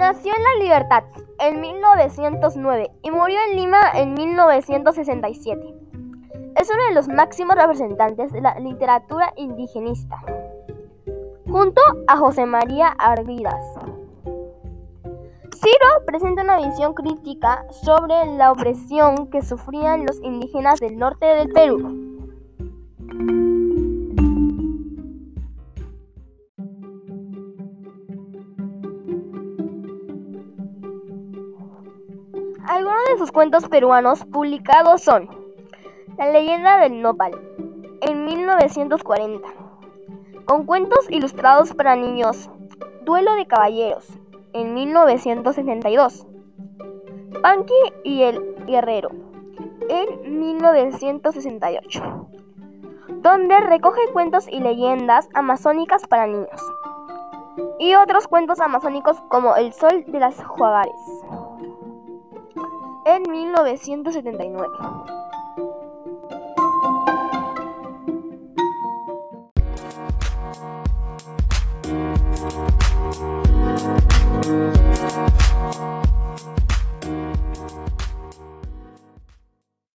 Nació en La Libertad en 1909 y murió en Lima en 1967. Es uno de los máximos representantes de la literatura indigenista, junto a José María Arvidas. Ciro presenta una visión crítica sobre la opresión que sufrían los indígenas del norte del Perú. Algunos de sus cuentos peruanos publicados son La leyenda del nopal en 1940, con cuentos ilustrados para niños, Duelo de caballeros en 1972, Panqui y el guerrero en 1968, donde recoge cuentos y leyendas amazónicas para niños y otros cuentos amazónicos como El sol de las Juagares 1979.